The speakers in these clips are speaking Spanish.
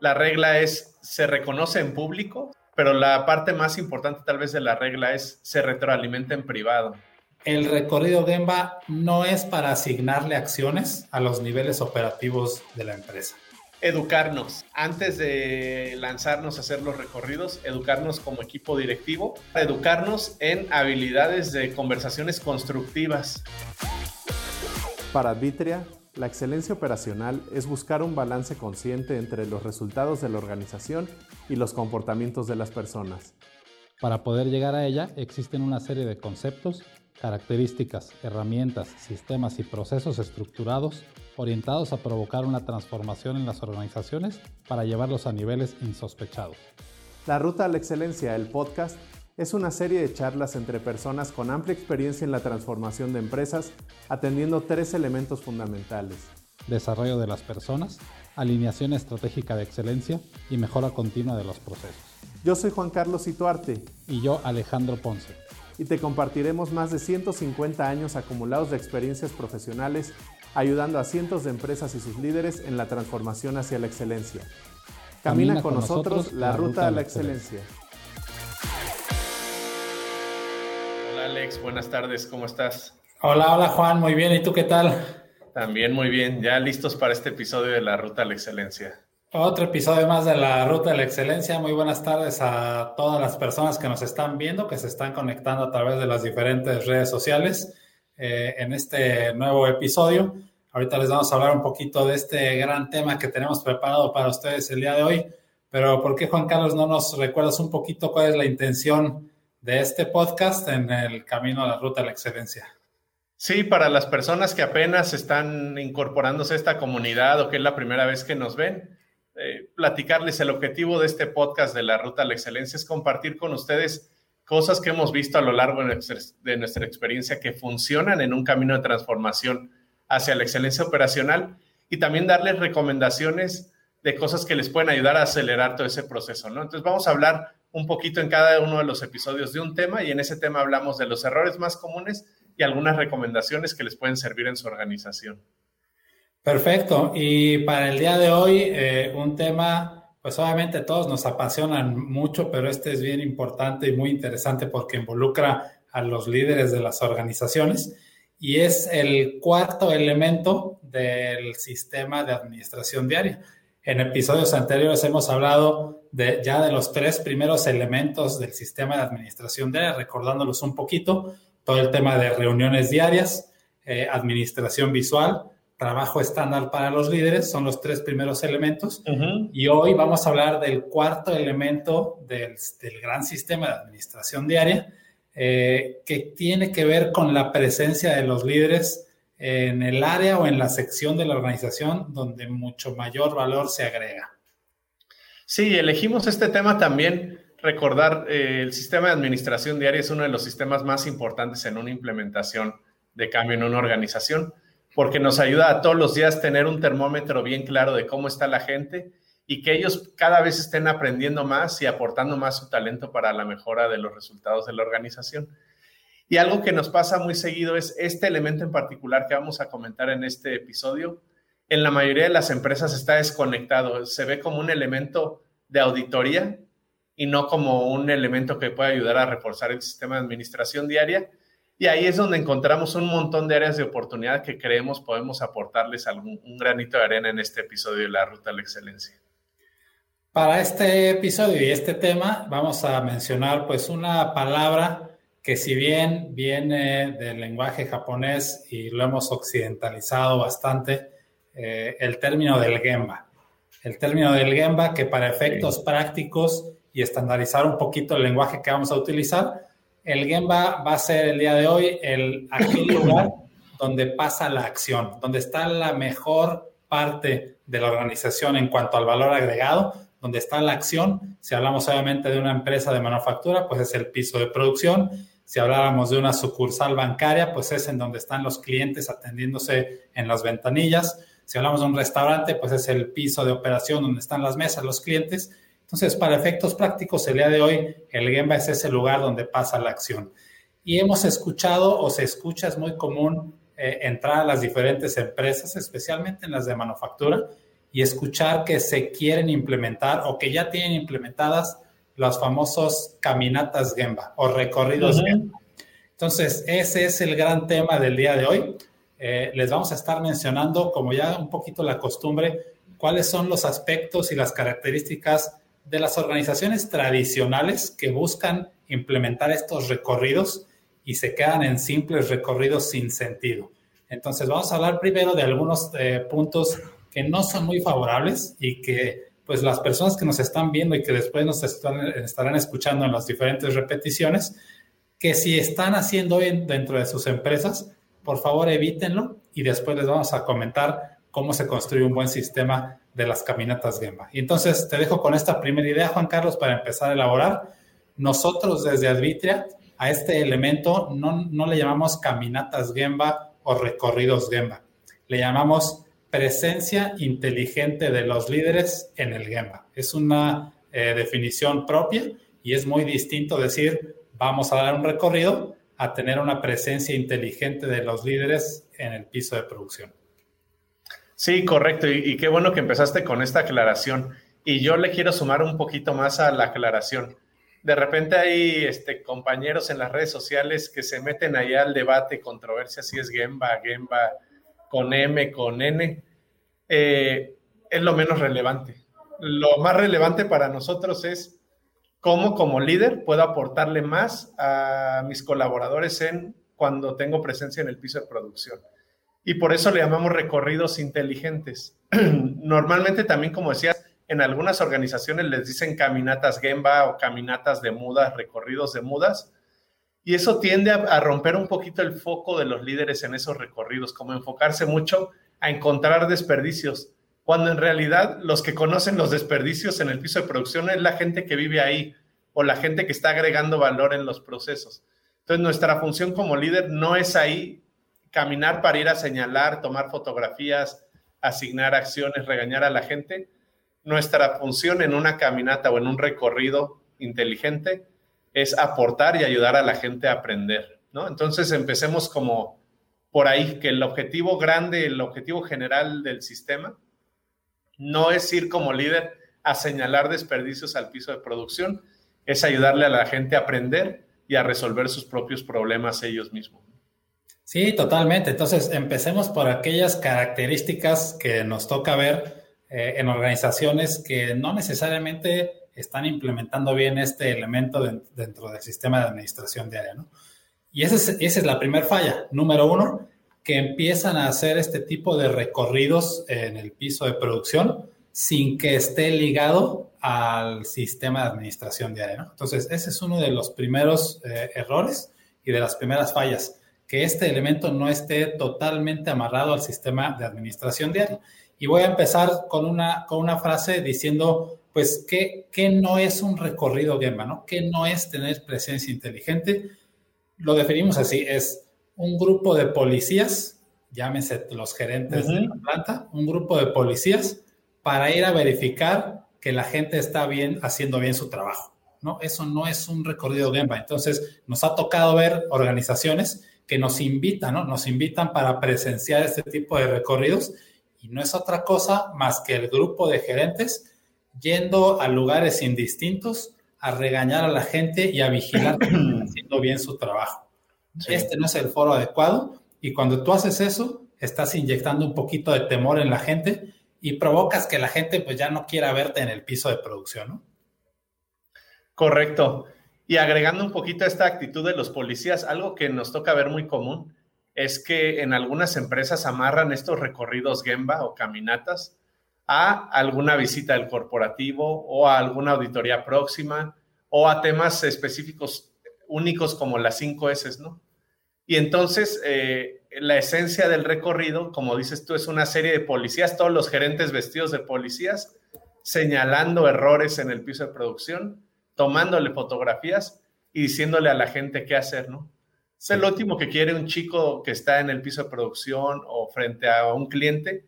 la regla es se reconoce en público, pero la parte más importante tal vez de la regla es se retroalimenta en privado. El recorrido Gemba no es para asignarle acciones a los niveles operativos de la empresa. Educarnos. Antes de lanzarnos a hacer los recorridos, educarnos como equipo directivo, educarnos en habilidades de conversaciones constructivas. Para Advitria, la excelencia operacional es buscar un balance consciente entre los resultados de la organización y los comportamientos de las personas. Para poder llegar a ella existen una serie de conceptos, características, herramientas, sistemas y procesos estructurados orientados a provocar una transformación en las organizaciones para llevarlos a niveles insospechados. La Ruta a la Excelencia, el podcast, es una serie de charlas entre personas con amplia experiencia en la transformación de empresas, atendiendo tres elementos fundamentales. Desarrollo de las personas, alineación estratégica de excelencia y mejora continua de los procesos. Yo soy Juan Carlos Ituarte. Y yo Alejandro Ponce. Y te compartiremos más de 150 años acumulados de experiencias profesionales, ayudando a cientos de empresas y sus líderes en la transformación hacia la excelencia. Camina, con, nosotros, la, ruta, a la excelencia. Alex, buenas tardes, ¿cómo estás? Hola, hola Juan, muy bien, ¿y tú qué tal? También muy bien, ya listos para este episodio de la Ruta a la Excelencia. Otro episodio más de la Ruta de la Excelencia. Muy buenas tardes a todas las personas que nos están viendo, que se están conectando a través de las diferentes redes sociales eh, en este nuevo episodio. Ahorita les vamos a hablar un poquito de este gran tema que tenemos preparado para ustedes el día de hoy. Pero ¿por qué, Juan Carlos, no nos recuerdas un poquito cuál es la intención de este podcast en el camino a la ruta a la excelencia. Sí, para las personas que apenas están incorporándose a esta comunidad o que es la primera vez que nos ven, eh, platicarles el objetivo de este podcast de la ruta a la excelencia es compartir con ustedes cosas que hemos visto a lo largo de nuestra, de nuestra experiencia que funcionan en un camino de transformación hacia la excelencia operacional y también darles recomendaciones de cosas que les pueden ayudar a acelerar todo ese proceso, ¿no? Entonces vamos a hablar un poquito en cada uno de los episodios de un tema y en ese tema hablamos de los errores más comunes y algunas recomendaciones que les pueden servir en su organización. Perfecto. Y para el día de hoy, eh, un tema, pues obviamente todos nos apasionan mucho, pero este es bien importante y muy interesante porque involucra a los líderes de las organizaciones y es el cuarto elemento del sistema de administración diaria. En episodios anteriores hemos hablado de, ya de los tres primeros elementos del sistema de administración diaria, recordándolos un poquito, todo el tema de reuniones diarias, eh, administración visual, trabajo estándar para los líderes, son los tres primeros elementos. Y hoy vamos a hablar del cuarto elemento del, gran sistema de administración diaria, eh, que tiene que ver con la presencia de los líderes en el área o en la sección de la organización donde mucho mayor valor se agrega. Sí, elegimos este tema también. Recordar, eh, el sistema de administración diaria es uno de los sistemas más importantes en una implementación de cambio en una organización, porque nos ayuda a todos los días tener un termómetro bien claro de cómo está la gente y que ellos cada vez estén aprendiendo más y aportando más su talento para la mejora de los resultados de la organización. Y algo que nos pasa muy seguido es este elemento en particular que vamos a comentar en este episodio. En la mayoría de las empresas está desconectado, se ve como un elemento de auditoría y no como un elemento que puede ayudar a reforzar el sistema de administración diaria. Y ahí es donde encontramos un montón de áreas de oportunidad que creemos podemos aportarles algún, un granito de arena en este episodio de la Ruta a la Excelencia. Para este episodio y este tema vamos a mencionar pues una palabra que si bien viene del lenguaje japonés y lo hemos occidentalizado bastante, eh, el término del Gemba. El término del Gemba que para efectos prácticos y estandarizar un poquito el lenguaje que vamos a utilizar, el Gemba va a ser el día de hoy el aquel lugar donde pasa la acción, donde está la mejor parte de la organización en cuanto al valor agregado, donde está la acción. Si hablamos obviamente de una empresa de manufactura, pues es el piso de producción. Si habláramos de una sucursal bancaria, pues es en donde están los clientes atendiéndose en las ventanillas. Si hablamos de un restaurante, pues es el piso de operación donde están las mesas, los clientes. Entonces, para efectos prácticos, el día de hoy, el Gemba es ese lugar donde pasa la acción. Y hemos escuchado o se escucha, es muy común eh, entrar a las diferentes empresas, especialmente en las de manufactura, y escuchar que se quieren implementar o que ya tienen implementadas los famosos caminatas Gemba o recorridos Gemba. Entonces, ese es el gran tema del día de hoy. Eh, les vamos a estar mencionando, como ya un poquito la costumbre, cuáles son los aspectos y las características de las organizaciones tradicionales que buscan implementar estos recorridos y se quedan en simples recorridos sin sentido. Entonces, vamos a hablar primero de algunos eh, puntos que no son muy favorables y que pues las personas que nos están viendo y que después nos estarán escuchando en las diferentes repeticiones, que si están haciendo dentro de sus empresas, por favor evítenlo y después les vamos a comentar cómo se construye un buen sistema de las caminatas Gemba. Y entonces te dejo con esta primera idea, Juan Carlos, para empezar a elaborar. Nosotros desde Advitria a este elemento no, no le llamamos caminatas Gemba o recorridos Gemba. Le llamamos presencia inteligente de los líderes en el Gemba. Es una eh, definición propia y es muy distinto decir vamos a dar un recorrido a tener una presencia inteligente de los líderes en el piso de producción. Sí, correcto. Y, qué bueno que empezaste con esta aclaración. Y yo le quiero sumar un poquito más a la aclaración. De repente hay este, compañeros en las redes sociales que se meten allá al debate, controversia si es Gemba, Gemba, con M, con N, eh, es lo menos relevante. Lo más relevante para nosotros es cómo como líder puedo aportarle más a mis colaboradores en cuando tengo presencia en el piso de producción. Y por eso le llamamos recorridos inteligentes. Normalmente también, como decías, en algunas organizaciones les dicen caminatas Gemba o caminatas de mudas, recorridos de mudas, y eso tiende a, romper un poquito el foco de los líderes en esos recorridos, como enfocarse mucho a encontrar desperdicios, cuando en realidad los que conocen los desperdicios en el piso de producción es la gente que vive ahí o la gente que está agregando valor en los procesos. Entonces, nuestra función como líder no es ahí caminar para ir a señalar, tomar fotografías, asignar acciones, regañar a la gente. Nuestra función en una caminata o en un recorrido inteligente es aportar y ayudar a la gente a aprender, ¿no? Entonces empecemos como por ahí, que el objetivo grande, el objetivo general del sistema no es ir como líder a señalar desperdicios al piso de producción, es ayudarle a la gente a aprender y a resolver sus propios problemas ellos mismos. Sí, totalmente. Entonces, empecemos por aquellas características que nos toca ver eh, en organizaciones que no necesariamente están implementando bien este elemento dentro del sistema de administración diaria, ¿no? Y esa es, esa es la primera falla. Número uno, que empiezan a hacer este tipo de recorridos en el piso de producción sin que esté ligado al sistema de administración diaria. ¿no? Entonces, ese es uno de los primeros eh, errores y de las primeras fallas, que este elemento no esté totalmente amarrado al sistema de administración diaria. Y voy a empezar con una, con una frase diciendo, pues, ¿qué, ¿qué no es un recorrido Gemba? ¿no? ¿Qué no es tener presencia inteligente? lo definimos así, es un grupo de policías, llámense los gerentes de la planta, un grupo de policías para ir a verificar que la gente está bien, haciendo bien su trabajo. ¿no? Eso no es un recorrido Gemba. Entonces, nos ha tocado ver organizaciones que nos invitan, ¿no? Nos invitan para presenciar este tipo de recorridos y no es otra cosa más que el grupo de gerentes yendo a lugares indistintos a regañar a la gente y a vigilar que están haciendo bien su trabajo. Este no es el foro adecuado y cuando tú haces eso, estás inyectando un poquito de temor en la gente y provocas que la gente pues ya no quiera verte en el piso de producción, ¿no? Correcto. Y agregando un poquito a esta actitud de los policías, algo que nos toca ver muy común es que en algunas empresas amarran estos recorridos Gemba o caminatas a alguna visita del corporativo o a alguna auditoría próxima o a temas específicos únicos como las 5 S, ¿no? Y entonces, eh, la esencia del recorrido, como dices tú, es una serie de policías, todos los gerentes vestidos de policías, señalando errores en el piso de producción, tomándole fotografías y diciéndole a la gente qué hacer, ¿no? Es el último que quiere un chico que está en el piso de producción o frente a un cliente,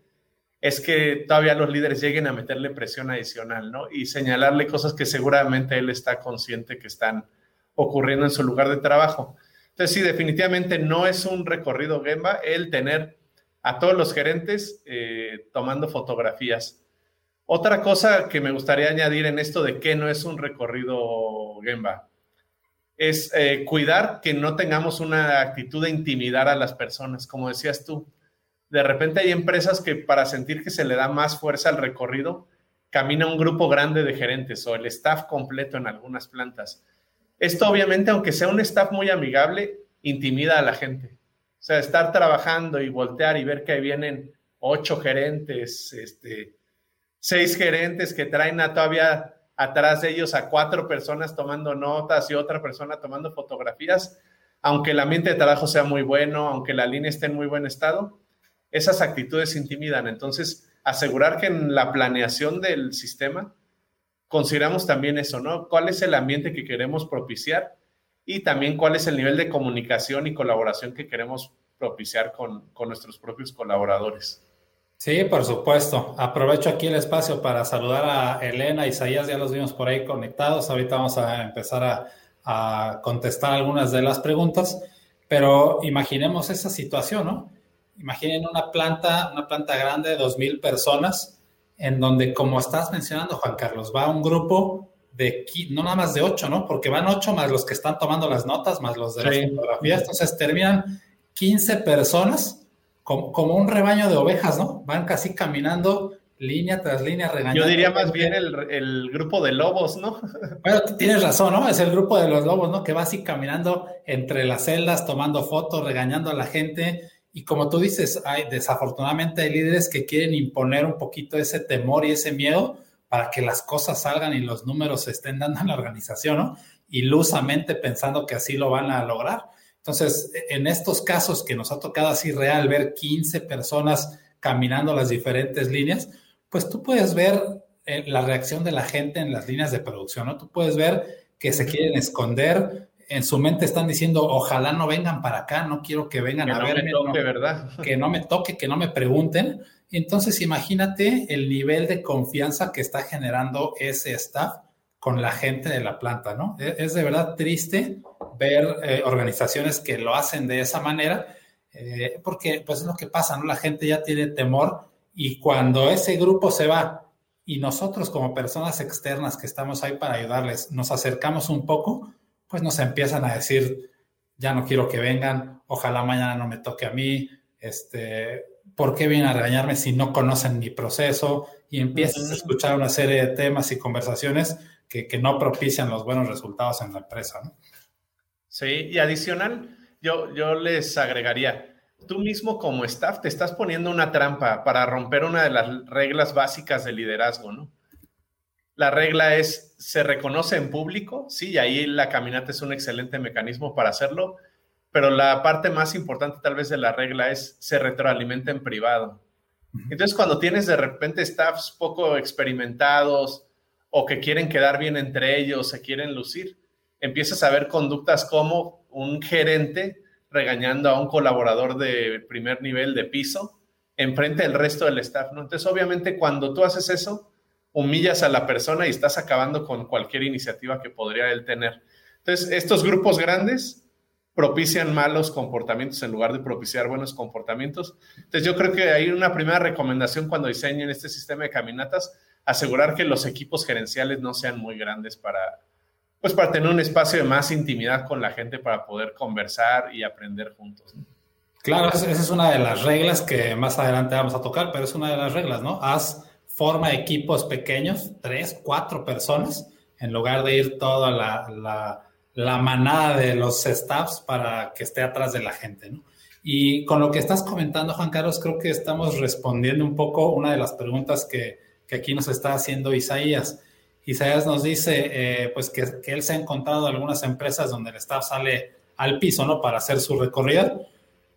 es que todavía los líderes lleguen a meterle presión adicional, ¿no? Y señalarle cosas que seguramente él está consciente que están ocurriendo en su lugar de trabajo. Entonces, sí, definitivamente no es un recorrido Gemba el tener a todos los gerentes eh, tomando fotografías. Otra cosa que me gustaría añadir en esto de que no es un recorrido Gemba es eh, cuidar que no tengamos una actitud de intimidar a las personas, como decías tú. De repente hay empresas que para sentir que se le da más fuerza al recorrido, camina un grupo grande de gerentes o el staff completo en algunas plantas. Esto obviamente, aunque sea un staff muy amigable, intimida a la gente. O sea, estar trabajando y voltear y ver que vienen ocho gerentes, este, seis gerentes que traen a todavía atrás de ellos a cuatro personas tomando notas y otra persona tomando fotografías, aunque el ambiente de trabajo sea muy bueno, aunque la línea esté en muy buen estado, esas actitudes intimidan. Entonces, asegurar que en la planeación del sistema consideramos también eso, ¿no? ¿Cuál es el ambiente que queremos propiciar? Y también cuál es el nivel de comunicación y colaboración que queremos propiciar con, con nuestros propios colaboradores. Sí, por supuesto. Aprovecho aquí el espacio para saludar a Elena Isaías, ya los vimos por ahí conectados. Ahorita vamos a empezar a, contestar algunas de las preguntas, pero imaginemos esa situación, ¿no? Imaginen una planta, una planta grande de 2.000 personas, en donde, como estás mencionando, Juan Carlos, va un grupo de, no nada más de 8, ¿no? Porque van 8 más los que están tomando las notas, más los de las fotografías. Entonces terminan 15 personas como, un rebaño de ovejas, ¿no? Van casi caminando línea tras línea regañando. Yo diría más bien el, grupo de lobos, ¿no? Bueno, tienes razón, ¿no? Es el grupo de los lobos, ¿no? Que va así caminando entre las celdas, tomando fotos, regañando a la gente. Y como tú dices, hay, desafortunadamente hay líderes que quieren imponer un poquito ese temor y ese miedo para que las cosas salgan y los números se estén dando en la organización, ¿no? Ilusamente pensando que así lo van a lograr. Entonces, en estos casos que nos ha tocado así real ver 15 personas caminando las diferentes líneas, pues tú puedes ver eh, la reacción de la gente en las líneas de producción, ¿no? Tú puedes ver que se quieren esconder, en su mente están diciendo, ojalá no vengan para acá, no quiero que vengan a verme. ¿verdad? Que no me toque, que no me pregunten. Entonces, imagínate el nivel de confianza que está generando ese staff con la gente de la planta, ¿no? E, es de verdad triste ver eh, organizaciones que lo hacen de esa manera, eh, porque pues es lo que pasa, ¿no? La gente ya tiene temor y cuando ese grupo se va y nosotros como personas externas que estamos ahí para ayudarles nos acercamos un poco, pues nos empiezan a decir, ya no quiero que vengan, ojalá mañana no me toque a mí, este, ¿por qué vienen a regañarme si no conocen mi proceso? Y empiezas a escuchar una serie de temas y conversaciones que, que no propician los buenos resultados en la empresa, ¿no? Sí, y adicional, yo, yo les agregaría, tú mismo como staff te estás poniendo una trampa para romper una de las reglas básicas de liderazgo, ¿no? La regla es, se reconoce en público, sí, y ahí la caminata es un excelente mecanismo para hacerlo, pero la parte más importante tal vez de la regla es, se retroalimenta en privado. Entonces, cuando tienes de repente staffs poco experimentados o que quieren quedar bien entre ellos, se quieren lucir, empiezas a ver conductas como un gerente regañando a un colaborador de primer nivel de piso enfrente del resto del staff, ¿no? Entonces, obviamente, cuando tú haces eso, humillas a la persona y estás acabando con cualquier iniciativa que podría él tener. Entonces, estos grupos grandes propician malos comportamientos en lugar de propiciar buenos comportamientos. Entonces, yo creo que hay una primera recomendación cuando diseñen este sistema de caminatas, asegurar que los equipos gerenciales no sean muy grandes para, pues para tener un espacio de más intimidad con la gente para poder conversar y aprender juntos. Claro, esa es una de las reglas que más adelante vamos a tocar, pero es una de las reglas, ¿no? Haz forma equipos pequeños, tres, cuatro personas, en lugar de ir toda la, la, manada de los staffs para que esté atrás de la gente, ¿no? Y con lo que estás comentando, Juan Carlos, creo que estamos respondiendo un poco una de las preguntas que, que aquí nos está haciendo Isaías. Isaías nos dice eh, pues que, él se ha encontrado algunas empresas donde el staff sale al piso, ¿no? Para hacer su recorrido,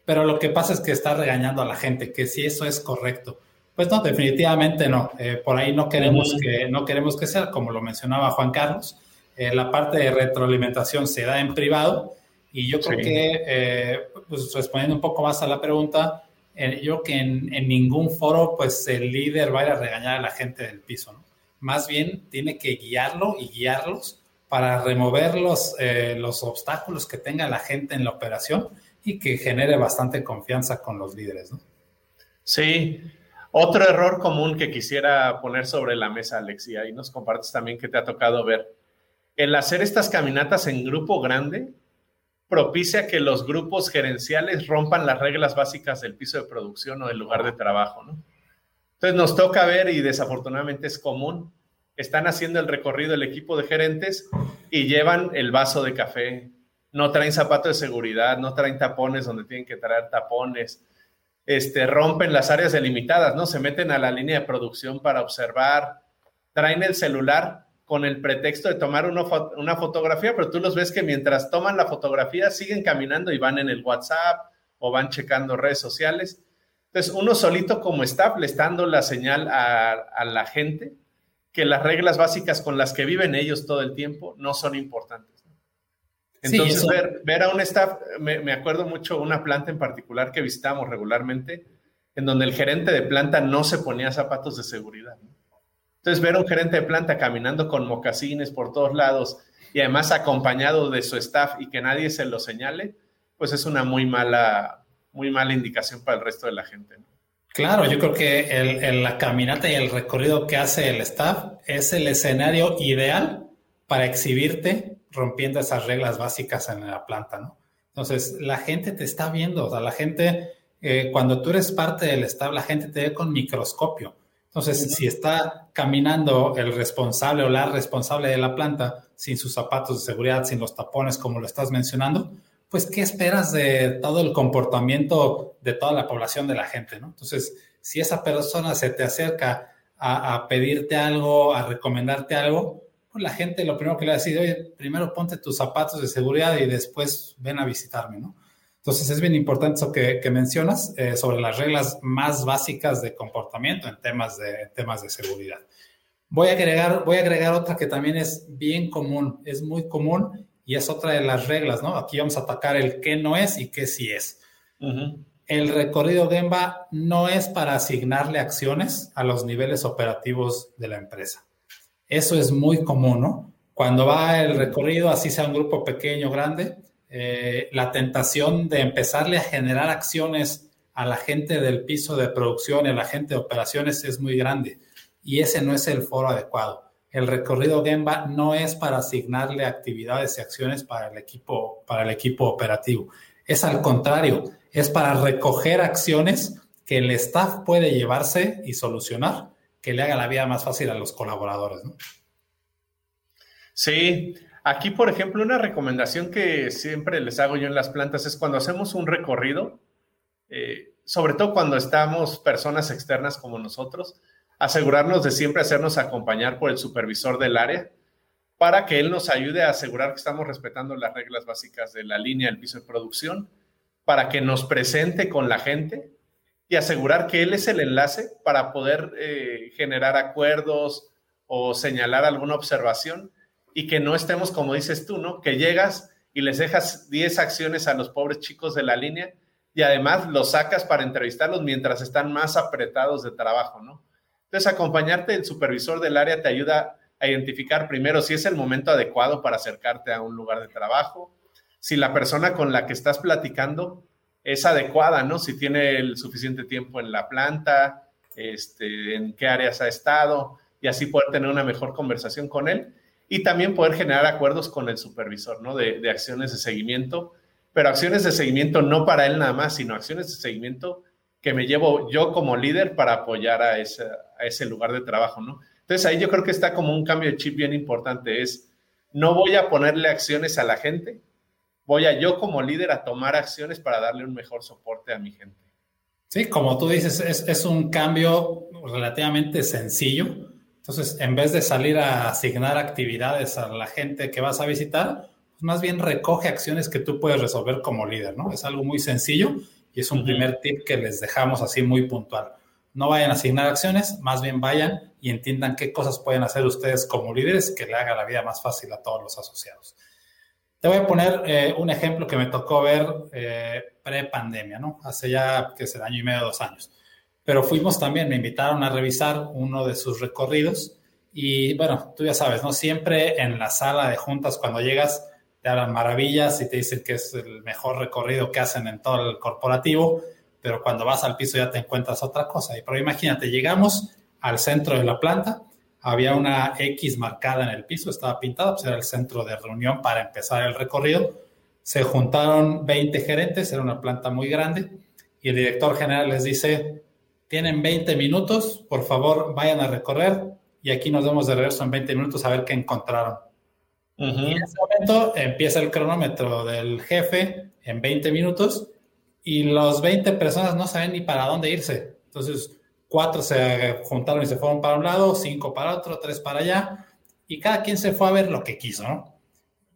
pero lo que pasa es que está regañando a la gente, que si eso es correcto. Pues no, definitivamente no. Eh, por ahí no queremos, que, no queremos que sea, como lo mencionaba Juan Carlos. Eh, la parte de retroalimentación se da en privado y yo creo que, pues respondiendo un poco más a la pregunta, yo creo que en, en, ningún foro, pues el líder va a ir a regañar a la gente del piso, ¿no? más bien tiene que guiarlo y guiarlos para remover los, eh, los obstáculos que tenga la gente en la operación y que genere bastante confianza con los líderes. ¿no? Sí, Otro error común que quisiera poner sobre la mesa, Alex, y nos compartes también que te ha tocado ver. El hacer estas caminatas en grupo grande propicia que los grupos gerenciales rompan las reglas básicas del piso de producción o del lugar de trabajo, ¿no? Entonces nos toca ver, y desafortunadamente es común, están haciendo el recorrido el equipo de gerentes y llevan el vaso de café, no traen zapatos de seguridad, no traen tapones donde tienen que traer tapones, este, rompen las áreas delimitadas, ¿no? Se meten a la línea de producción para observar, traen el celular con el pretexto de tomar una fotografía, pero tú los ves que mientras toman la fotografía siguen caminando y van en el WhatsApp o van checando redes sociales. Entonces, uno solito como staff le está dando la señal a, la gente que las reglas básicas con las que viven ellos todo el tiempo no son importantes. Entonces, ver, a un staff, me, acuerdo mucho una planta en particular que visitamos regularmente, en donde el gerente de planta no se ponía zapatos de seguridad. Entonces, ver a un gerente de planta caminando con mocasines por todos lados y además acompañado de su staff y que nadie se lo señale, pues es una muy mala, muy mala indicación para el resto de la gente. Claro, yo creo que la caminata y el recorrido que hace el staff es el escenario ideal para exhibirte rompiendo esas reglas básicas en la planta, ¿no? Entonces, la gente te está viendo, o sea, la gente, eh, cuando tú eres parte del staff, la gente te ve con microscopio. Entonces, si está caminando el responsable o la responsable de la planta sin sus zapatos de seguridad, sin los tapones, como lo estás mencionando, pues, ¿qué esperas de todo el comportamiento de toda la población de la gente, ¿no? Entonces, si esa persona se te acerca a, a pedirte algo, a recomendarte algo, pues la gente lo primero que le va a decir, oye, primero ponte tus zapatos de seguridad y después ven a visitarme, ¿no? Entonces es bien importante eso que, mencionas eh, sobre las reglas más básicas de comportamiento en temas de, temas de seguridad. Voy a, agregar, voy a agregar otra que también es bien común, es muy común y es otra de las reglas, ¿no? Aquí vamos a atacar el qué no es y qué sí es. El recorrido Gemba no es para asignarle acciones a los niveles operativos de la empresa. Eso es muy común, ¿no? Cuando va el recorrido, así sea un grupo pequeño o grande, eh, la tentación de empezarle a generar acciones a la gente del piso de producción y a la gente de operaciones es muy grande. Y ese no es el foro adecuado. El recorrido Gemba no es para asignarle actividades y acciones para el equipo, para el equipo operativo. Es al contrario, es para recoger acciones que el staff puede llevarse y solucionar que le haga la vida más fácil a los colaboradores. ¿no? Sí, aquí por ejemplo una recomendación que siempre les hago yo en las plantas es cuando hacemos un recorrido, eh, sobre todo cuando estamos personas externas como nosotros, asegurarnos de siempre hacernos acompañar por el supervisor del área para que él nos ayude a asegurar que estamos respetando las reglas básicas de la línea del piso de producción, para que nos presente con la gente y asegurar que él es el enlace para poder eh, generar acuerdos o señalar alguna observación y que no estemos, como dices tú, ¿no? Que llegas y les dejas 10 acciones a los pobres chicos de la línea y además los sacas para entrevistarlos mientras están más apretados de trabajo, ¿no? Entonces, acompañarte del supervisor del área te ayuda a identificar primero si es el momento adecuado para acercarte a un lugar de trabajo, si la persona con la que estás platicando es adecuada, ¿no? Si tiene el suficiente tiempo en la planta, este, en qué áreas ha estado, y así poder tener una mejor conversación con él y también poder generar acuerdos con el supervisor, ¿no? De, acciones de seguimiento, pero acciones de seguimiento no para él nada más, sino acciones de seguimiento que me llevo yo como líder para apoyar a, a ese lugar de trabajo, ¿no? Entonces ahí yo creo que está como un cambio de chip bien importante, es no voy a ponerle acciones a la gente, voy a yo como líder a tomar acciones para darle un mejor soporte a mi gente. Sí, como tú dices, es, un cambio relativamente sencillo. Entonces, en vez de salir a asignar actividades a la gente que vas a visitar, pues más bien recoge acciones que tú puedes resolver como líder, ¿no? Es algo muy sencillo y es un primer tip que les dejamos así muy puntual. No vayan a asignar acciones, más bien vayan y entiendan qué cosas pueden hacer ustedes como líderes que le haga la vida más fácil a todos los asociados. Te voy a poner eh, un ejemplo que me tocó ver eh, pre-pandemia, ¿no? Hace ya, que será año y medio, dos años. Pero fuimos también, me invitaron a revisar uno de sus recorridos y bueno, tú ya sabes, ¿no? Siempre en la sala de juntas cuando llegas te hablan maravillas y te dicen que es el mejor recorrido que hacen en todo el corporativo, pero cuando vas al piso ya te encuentras otra cosa. Pero imagínate, llegamos al centro de la planta, había una X marcada en el piso, estaba pintada, pues era el centro de reunión para empezar el recorrido. Se juntaron 20 gerentes, era una planta muy grande, y el director general les dice, tienen 20 minutos, por favor vayan a recorrer y aquí nos vemos de regreso en 20 minutos a ver qué encontraron. Y en ese momento empieza el cronómetro del jefe en 20 minutos y los 20 personas no saben ni para dónde irse. Entonces, cuatro se juntaron y se fueron para un lado, cinco para otro, tres para allá, y cada quien se fue a ver lo que quiso, ¿no?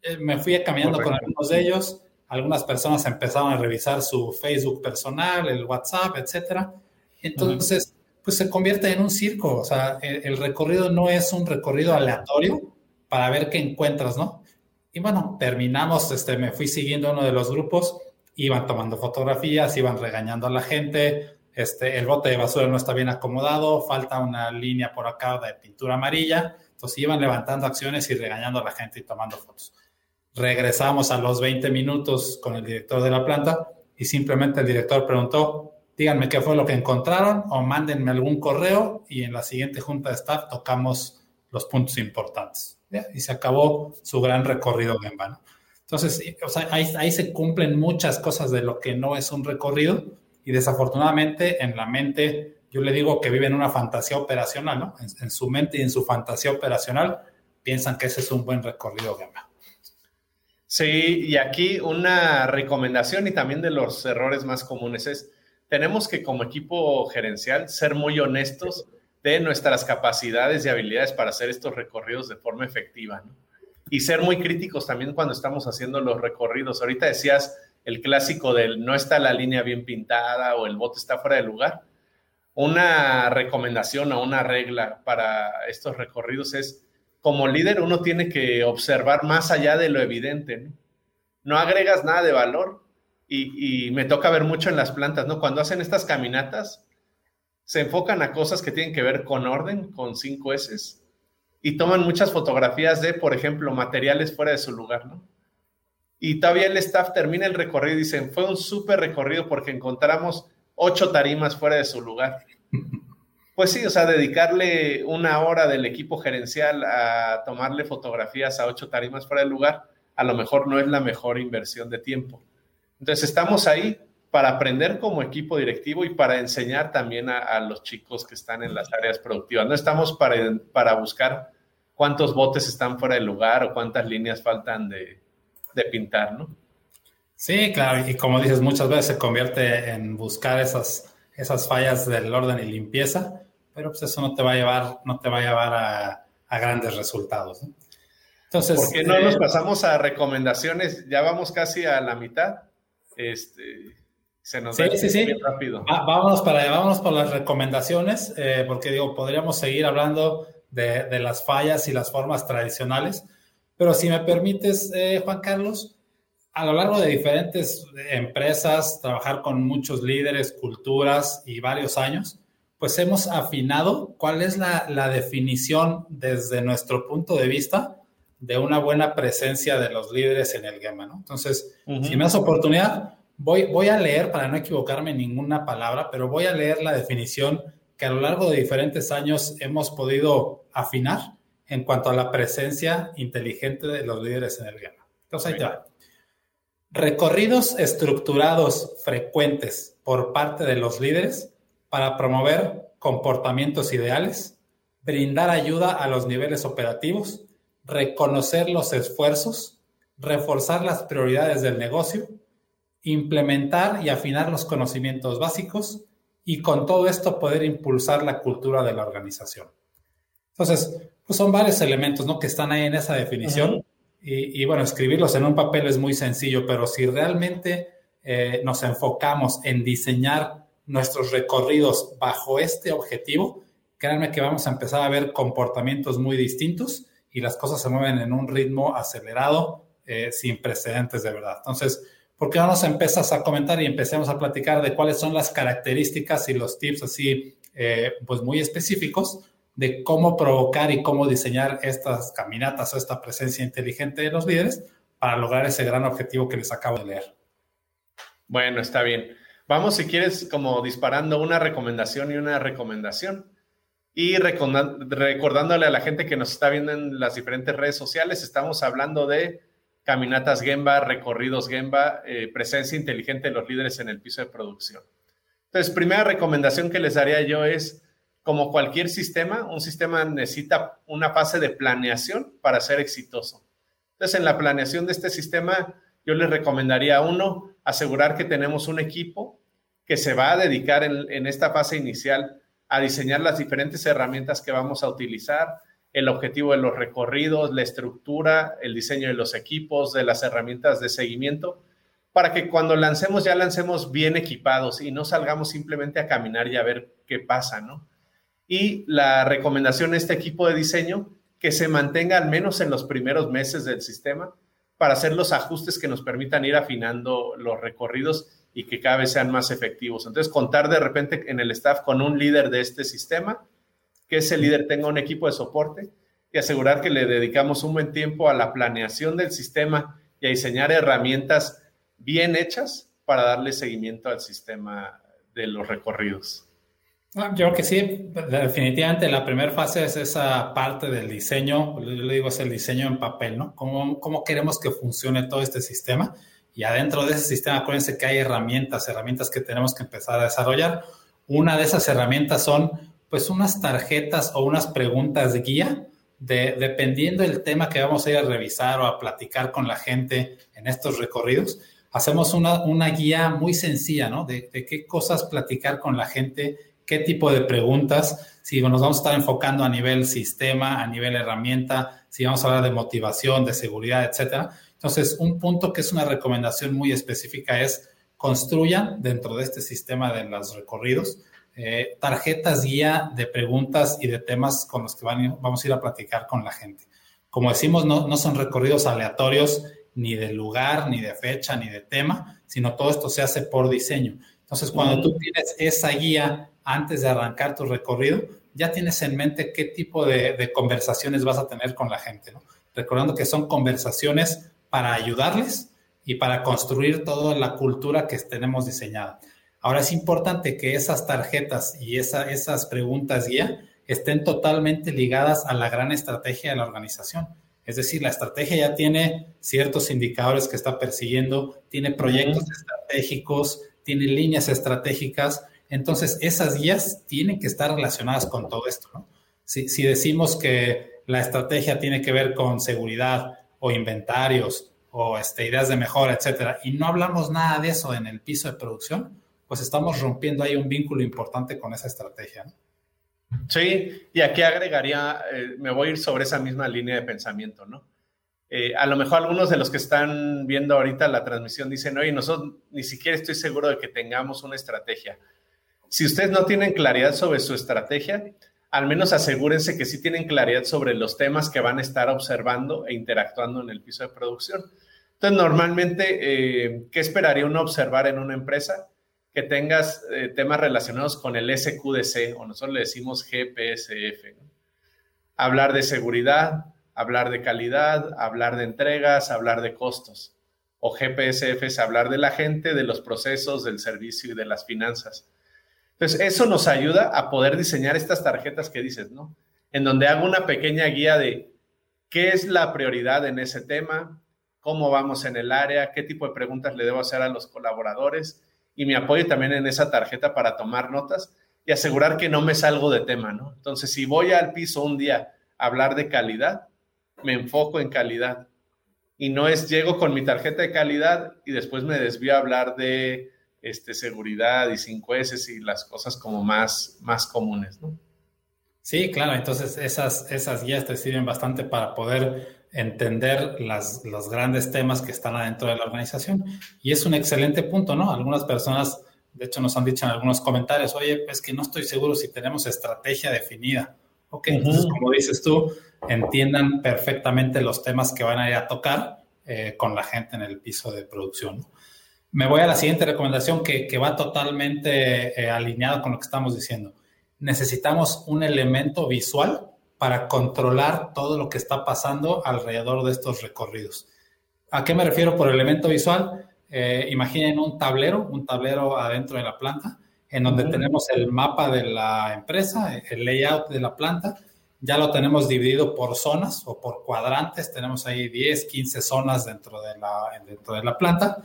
Eh, me fui caminando con algunos de ellos, algunas personas empezaron a revisar su Facebook personal, el WhatsApp, etcétera. Entonces, pues se convierte en un circo, o sea, el recorrido no es un recorrido aleatorio, para ver qué encuentras, ¿no? Y bueno, terminamos, este, me fui siguiendo uno de los grupos, iban tomando fotografías, iban regañando a la gente, este, el bote de basura no está bien acomodado, falta una línea por acá de pintura amarilla, entonces iban levantando acciones y regañando a la gente y tomando fotos. Regresamos a los 20 minutos con el director de la planta y simplemente el director preguntó, díganme qué fue lo que encontraron o mándenme algún correo y en la siguiente junta de staff tocamos los puntos importantes y se acabó su gran recorrido de vano. Entonces, o sea, ahí, se cumplen muchas cosas de lo que no es un recorrido y desafortunadamente en la mente, yo le digo que viven una fantasía operacional, ¿no? En, su mente y en su fantasía operacional piensan que ese es un buen recorrido Gemma. Sí, y aquí una recomendación y también de los errores más comunes es, tenemos que como equipo gerencial ser muy honestos de nuestras capacidades y habilidades para hacer estos recorridos de forma efectiva, Y ser muy críticos también cuando estamos haciendo los recorridos. Ahorita decías el clásico del no está la línea bien pintada o el bote está fuera de lugar. Una recomendación o una regla para estos recorridos es, como líder uno tiene que observar más allá de lo evidente, ¿no? Agregas nada de valor y, y me toca ver mucho en las plantas, ¿no? Cuando hacen estas caminatas, se enfocan a cosas que tienen que ver con orden, con cinco S, y toman muchas fotografías de, por ejemplo, materiales fuera de su lugar, ¿no? Y todavía el staff termina el recorrido y dicen, fue un súper recorrido porque encontramos ocho tarimas fuera de su lugar. Pues sí, o sea, dedicarle una hora del equipo gerencial a tomarle fotografías a ocho tarimas fuera del lugar, a lo mejor no es la mejor inversión de tiempo. Entonces estamos ahí para aprender como equipo directivo y para enseñar también a, los chicos que están en las áreas productivas. No estamos para, para buscar cuántos botes están fuera del lugar o cuántas líneas faltan de, pintar, ¿no? Sí, claro, y como dices, muchas veces se convierte en buscar esas, esas fallas del orden y limpieza, pero pues eso no te va a llevar, no te va a llevar a, grandes resultados. ¿no? Entonces, ¿por qué no eh, nos pasamos a recomendaciones? Ya vamos casi a la mitad. Este, se nos sí, sí, sí. rápido. vámonos, para, vámonos por las recomendaciones, eh, porque digo, podríamos seguir hablando de, las fallas y las formas tradicionales, pero si me permites, eh, Juan Carlos, a lo largo de diferentes empresas, trabajar con muchos líderes, culturas y varios años, pues hemos afinado cuál es la, definición desde nuestro punto de vista de una buena presencia de los líderes en el GEMA, ¿no? Entonces, si me das oportunidad, Voy, a leer, para no equivocarme en ninguna palabra, pero voy a leer la definición que a lo largo de diferentes años hemos podido afinar en cuanto a la presencia inteligente de los líderes en el guerra. Entonces, ahí va. Recorridos estructurados frecuentes por parte de los líderes para promover comportamientos ideales, brindar ayuda a los niveles operativos, reconocer los esfuerzos, reforzar las prioridades del negocio, implementar y afinar los conocimientos básicos y con todo esto poder impulsar la cultura de la organización. Entonces, pues son varios elementos ¿no? que están ahí en esa definición y, bueno, escribirlos en un papel es muy sencillo, pero si realmente eh, nos enfocamos en diseñar nuestros recorridos bajo este objetivo, créanme que vamos a empezar a ver comportamientos muy distintos y las cosas se mueven en un ritmo acelerado, eh, sin precedentes de verdad. Entonces, ¿por qué no nos empiezas a comentar y empecemos a platicar de cuáles son las características y los tips así, eh, pues muy específicos de cómo provocar y cómo diseñar estas caminatas o esta presencia inteligente de los líderes para lograr ese gran objetivo que les acabo de leer? Bueno, está bien. Vamos, si quieres, como disparando una recomendación y una recomendación. Y recordándole a la gente que nos está viendo en las diferentes redes sociales, estamos hablando de caminatas Gemba, recorridos Gemba, eh, presencia inteligente de los líderes en el piso de producción. Entonces, primera recomendación que les daría yo es, como cualquier sistema, un sistema necesita una fase de planeación para ser exitoso. Entonces, en la planeación de este sistema, yo les recomendaría a uno, asegurar que tenemos un equipo que se va a dedicar en, esta fase inicial a diseñar las diferentes herramientas que vamos a utilizar, el objetivo de los recorridos, la estructura, el diseño de los equipos, de las herramientas de seguimiento, para que cuando lancemos ya lancemos bien equipados y no salgamos simplemente a caminar y a ver qué pasa, ¿no? Y la recomendación de este equipo de diseño que se mantenga al menos en los primeros meses del sistema para hacer los ajustes que nos permitan ir afinando los recorridos y que cada vez sean más efectivos. Entonces, contar de repente en el staff con un líder de este sistema, que ese líder tenga un equipo de soporte y asegurar que le dedicamos un buen tiempo a la planeación del sistema y a diseñar herramientas bien hechas para darle seguimiento al sistema de los recorridos. Yo creo que sí, definitivamente la primera fase es esa parte del diseño, yo le digo es el diseño en papel, ¿no? ¿Cómo, ¿Cómo queremos que funcione todo este sistema? Y adentro de ese sistema, acuérdense que hay herramientas, herramientas que tenemos que empezar a desarrollar. Una de esas herramientas son, pues, unas tarjetas o unas preguntas guía, de, dependiendo del tema que vamos a ir a revisar o a platicar con la gente en estos recorridos. Hacemos una, una guía muy sencilla, ¿no? De, de qué cosas platicar con la gente qué tipo de preguntas, si nos vamos a estar enfocando a nivel sistema, a nivel herramienta, si vamos a hablar de motivación, de seguridad, etcétera. Entonces, un punto que es una recomendación muy específica es construyan dentro de este sistema de los recorridos eh, tarjetas guía de preguntas y de temas con los que vamos a ir a platicar con la gente. Como decimos, no, no son recorridos aleatorios ni de lugar, ni de fecha, ni de tema, sino todo esto se hace por diseño. Entonces, cuando tú tienes esa guía antes de arrancar tu recorrido, ya tienes en mente qué tipo de, conversaciones vas a tener con la gente, ¿no? Recordando que son conversaciones para ayudarles y para construir toda la cultura que tenemos diseñada. Ahora es importante que esas tarjetas y esas preguntas guía estén totalmente ligadas a la gran estrategia de la organización. Es decir, la estrategia ya tiene ciertos indicadores que está persiguiendo, tiene proyectos estratégicos, tiene líneas estratégicas entonces, esas guías tienen que estar relacionadas con todo esto, ¿no? Si, decimos que la estrategia tiene que ver con seguridad o inventarios o este, ideas de mejora, etcétera, y no hablamos nada de eso en el piso de producción, pues estamos rompiendo ahí un vínculo importante con esa estrategia. ¿no? Sí, y aquí agregaría, eh, me voy a ir sobre esa misma línea de pensamiento, ¿no? Eh, a lo mejor algunos de los que están viendo ahorita la transmisión dicen, oye, nosotros ni siquiera estoy seguro de que tengamos una estrategia. Si ustedes no tienen claridad sobre su estrategia, al menos asegúrense que sí tienen claridad sobre los temas que van a estar observando e interactuando en el piso de producción. Entonces, normalmente, eh, ¿qué esperaría uno observar en una empresa? Que tengas eh, temas relacionados con el SQDC, o nosotros le decimos GPSF. Hablar de seguridad, hablar de calidad, hablar de entregas, hablar de costos. O GPSF es hablar de la gente, de los procesos, del servicio y de las finanzas. Entonces, eso nos ayuda a poder diseñar estas tarjetas que dices, ¿no? En donde hago una pequeña guía de qué es la prioridad en ese tema, cómo vamos en el área, qué tipo de preguntas le debo hacer a los colaboradores y me apoyo también en esa tarjeta para tomar notas y asegurar que no me salgo de tema, ¿no? Entonces, si voy al piso un día a hablar de calidad, me enfoco en calidad y no es llego con mi tarjeta de calidad y después me desvío a hablar de este, seguridad y cinco s y las cosas como más, más comunes, ¿no? Sí, claro, entonces esas, esas guías te sirven bastante para poder entender los grandes temas que están adentro de la organización. Y es un excelente punto, ¿no? Algunas personas, de hecho, nos han dicho en algunos comentarios, oye, es que no estoy seguro si tenemos estrategia definida. Ok, entonces, como dices tú, entiendan perfectamente los temas que van a ir a tocar eh, con la gente en el piso de producción. ¿no? Me voy a la siguiente recomendación que, va totalmente eh, alineado con lo que estamos diciendo. Necesitamos un elemento visual para controlar todo lo que está pasando alrededor de estos recorridos. ¿A qué me refiero por elemento visual? eh, imaginen un tablero, un tablero adentro de la planta, en donde tenemos el mapa de la empresa, el layout de la planta, ya lo tenemos dividido por zonas o por cuadrantes, tenemos ahí 10, 15 zonas dentro de la, dentro de la planta,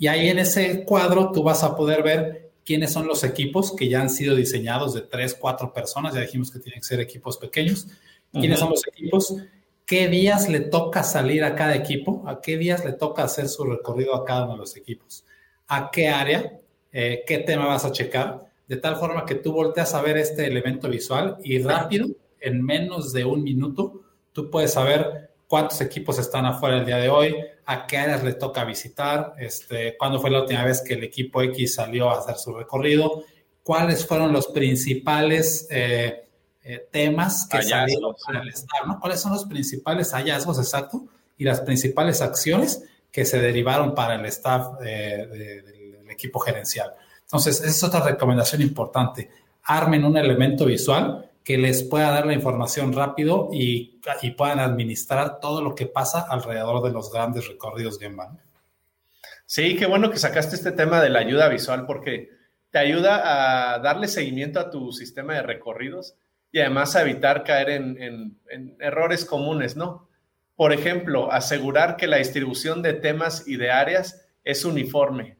y ahí en ese cuadro tú vas a poder ver quiénes son los equipos que ya han sido diseñados de 3, 4 personas, ya dijimos que tienen que ser equipos pequeños, quiénes son los equipos qué días le toca salir a cada equipo, a qué días le toca hacer su recorrido a cada uno de los equipos, a qué área, eh, qué tema vas a checar, de tal forma que tú volteas a ver este elemento visual y rápido, en menos de un minuto, tú puedes saber cuántos equipos están afuera el día de hoy, a qué áreas le toca visitar, este, cuándo fue la última vez que el equipo X salió a hacer su recorrido, cuáles fueron los principales... Eh, eh, temas que salieron para el staff, ¿no? ¿Cuáles son los principales hallazgos exacto y las principales acciones que se derivaron para el staff del equipo gerencial? Entonces, esa es otra recomendación importante. Armen un elemento visual que les pueda dar la información rápido y, y puedan administrar todo lo que pasa alrededor de los grandes recorridos Gemba. Sí, qué bueno que sacaste este tema de la ayuda visual porque te ayuda a darle seguimiento a tu sistema de recorridos y además evitar caer en, errores comunes, ¿no? Por ejemplo, asegurar que la distribución de temas y de áreas es uniforme.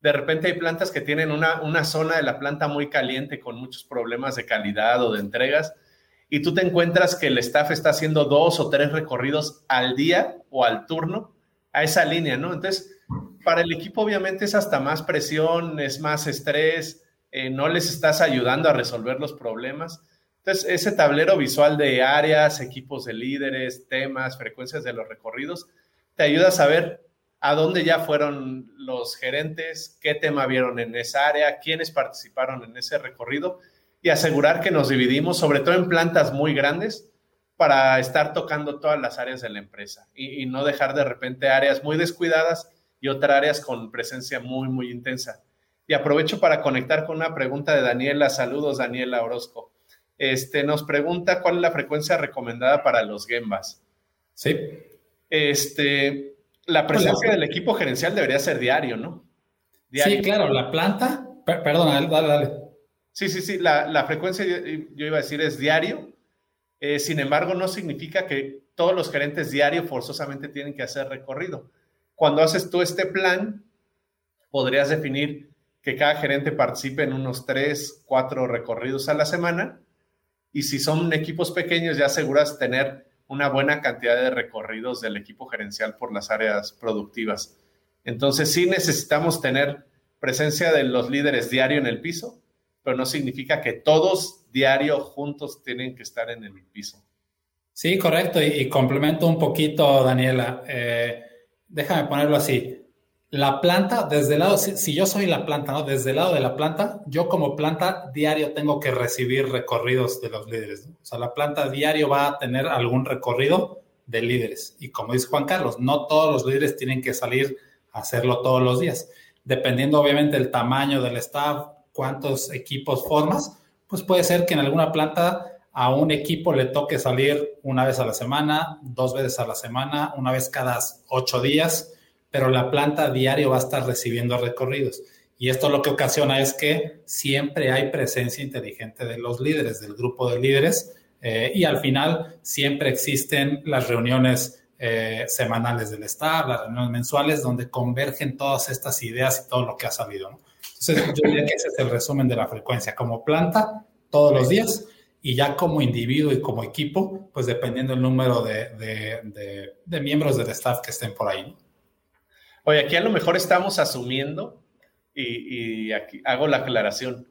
De repente hay plantas que tienen una, una zona de la planta muy caliente con muchos problemas de calidad o de entregas y tú te encuentras que el staff está haciendo dos o tres recorridos al día o al turno a esa línea, ¿no? Entonces, para el equipo obviamente es hasta más presión, es más estrés, eh, no les estás ayudando a resolver los problemas. Entonces, ese tablero visual de áreas, equipos de líderes, temas, frecuencias de los recorridos, te ayuda a saber a dónde ya fueron los gerentes, qué tema vieron en esa área, quiénes participaron en ese recorrido y asegurar que nos dividimos, sobre todo en plantas muy grandes, para estar tocando todas las áreas de la empresa y, y no dejar de repente áreas muy descuidadas y otras áreas con presencia muy, muy intensa. Y aprovecho para conectar con una pregunta de Daniela. Saludos, Daniela Orozco. Este, nos pregunta cuál es la frecuencia recomendada para los Gembas. Sí. Este, la presencia del equipo gerencial debería ser diario, ¿no? Sí, claro, la planta, perdón, dale, dale. Sí, sí, sí, la, frecuencia yo, iba a decir es diario. Eh, sin embargo, no significa que todos los gerentes diario forzosamente tienen que hacer recorrido. Cuando haces tú este plan, podrías definir que cada gerente participe en unos tres, cuatro recorridos a la semana y si son equipos pequeños, ya aseguras tener una buena cantidad de recorridos del equipo gerencial por las áreas productivas. Entonces, sí necesitamos tener presencia de los líderes diario en el piso, pero no significa que todos diario juntos tienen que estar en el piso. Sí, correcto. Y, complemento un poquito, Daniela. Eh, déjame ponerlo así la planta, desde el lado, si, yo soy la planta, ¿no? Desde el lado de la planta, yo como planta diario tengo que recibir recorridos de los líderes. O sea, la planta diario va a tener algún recorrido de líderes. Y como dice Juan Carlos, no todos los líderes tienen que salir a hacerlo todos los días. Dependiendo obviamente del tamaño del staff, cuántos equipos formas, pues puede ser que en alguna planta a un equipo le toque salir una vez a la semana, dos veces a la semana, una vez cada ocho días pero la planta diario va a estar recibiendo recorridos. Y esto lo que ocasiona es que siempre hay presencia inteligente de los líderes, del grupo de líderes, eh, y al final siempre existen las reuniones eh, semanales del staff, las reuniones mensuales, donde convergen todas estas ideas y todo lo que ha salido. Entonces, yo diría que ese es el resumen de la frecuencia. Como planta, todos los días, y ya como individuo y como equipo, pues dependiendo del número de, de, de miembros del staff que estén por ahí. Oye, aquí a lo mejor estamos asumiendo, y, aquí hago la aclaración,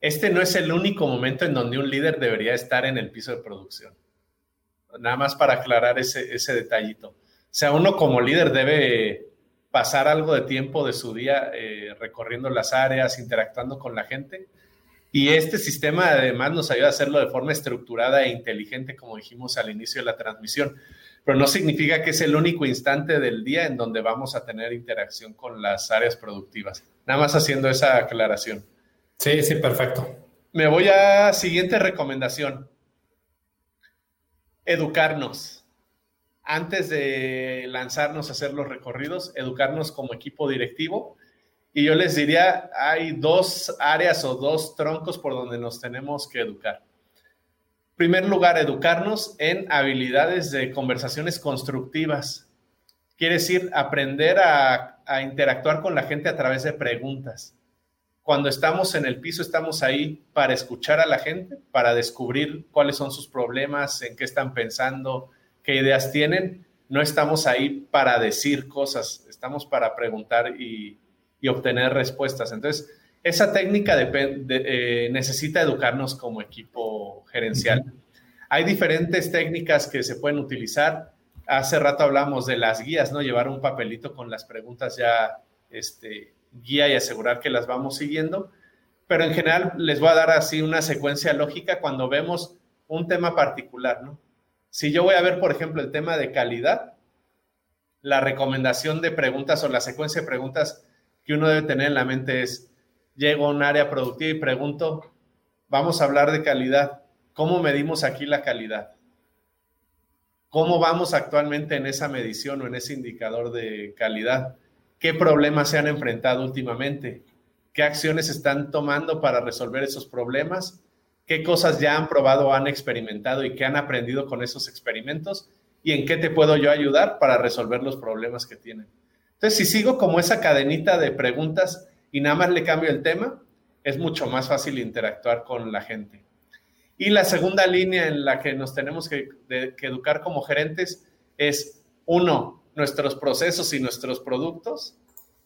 este no es el único momento en donde un líder debería estar en el piso de producción. Nada más para aclarar ese, ese detallito. O sea, uno como líder debe pasar algo de tiempo de su día eh, recorriendo las áreas, interactuando con la gente. Y este sistema además nos ayuda a hacerlo de forma estructurada e inteligente, como dijimos al inicio de la transmisión pero no significa que es el único instante del día en donde vamos a tener interacción con las áreas productivas. Nada más haciendo esa aclaración. Sí, sí, perfecto. Me voy a siguiente recomendación. Educarnos. antes de lanzarnos a hacer los recorridos, educarnos como equipo directivo. Y yo les diría, hay dos áreas o dos troncos por donde nos tenemos que educar. Primer lugar, educarnos en habilidades de conversaciones constructivas. Quiere decir, aprender a interactuar con la gente a través de preguntas. Cuando estamos en el piso, estamos ahí para escuchar a la gente, para descubrir cuáles son sus problemas, en qué están pensando, qué ideas tienen. No estamos ahí para decir cosas, estamos para preguntar y, obtener respuestas. Entonces, esa técnica eh, necesita educarnos como equipo gerencial. Hay diferentes técnicas que se pueden utilizar. Hace rato hablamos de las guías, ¿no? Llevar un papelito con las preguntas ya este, guía y asegurar que las vamos siguiendo. Pero en general les voy a dar así una secuencia lógica cuando vemos un tema particular, ¿no? Si yo voy a ver, por ejemplo, el tema de calidad, la recomendación de preguntas o la secuencia de preguntas que uno debe tener en la mente es, llego a un área productiva y pregunto, vamos a hablar de calidad, ¿cómo medimos aquí la calidad? ¿Cómo vamos actualmente en esa medición o en ese indicador de calidad? ¿Qué problemas se han enfrentado últimamente? ¿Qué acciones están tomando para resolver esos problemas? qué cosas ya han probado o han experimentado y qué han aprendido con esos experimentos y en qué te puedo yo ayudar para resolver los problemas que tienen. Entonces, si sigo como esa cadenita de preguntas y nada más le cambio el tema, es mucho más fácil interactuar con la gente. Y la segunda línea en la que nos tenemos que, educar como gerentes es, uno, nuestros procesos y nuestros productos,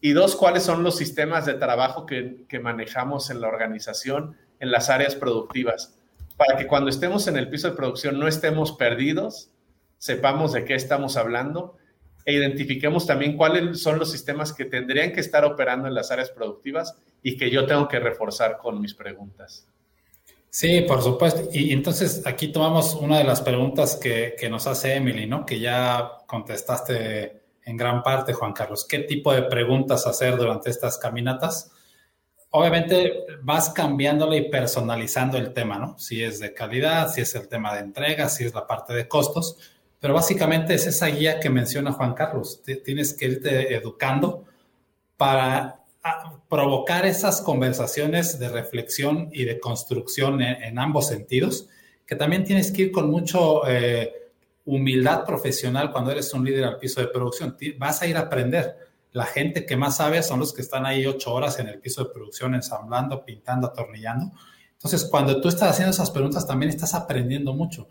y dos, cuáles son los sistemas de trabajo que, manejamos en la organización en las áreas productivas, para que cuando estemos en el piso de producción no estemos perdidos, sepamos de qué estamos hablando e identifiquemos también cuáles son los sistemas que tendrían que estar operando en las áreas productivas y que yo tengo que reforzar con mis preguntas. Sí, por supuesto. Y entonces aquí tomamos una de las preguntas que, que, nos hace Emily, ¿no? Que ya contestaste en gran parte, Juan Carlos. ¿Qué tipo de preguntas hacer durante estas caminatas? obviamente vas cambiándole y personalizando el tema, ¿no? Si es de calidad, si es el tema de entrega, si es la parte de costos, pero básicamente es esa guía que menciona Juan Carlos. Tienes que irte educando para ah, provocar esas conversaciones de reflexión y de construcción en, ambos sentidos, que también tienes que ir con mucho eh, humildad profesional cuando eres un líder al piso de producción. Vas a ir a aprender la gente que más sabe son los que están ahí ocho horas en el piso de producción ensamblando, pintando, atornillando. Entonces, cuando tú estás haciendo esas preguntas, también estás aprendiendo mucho.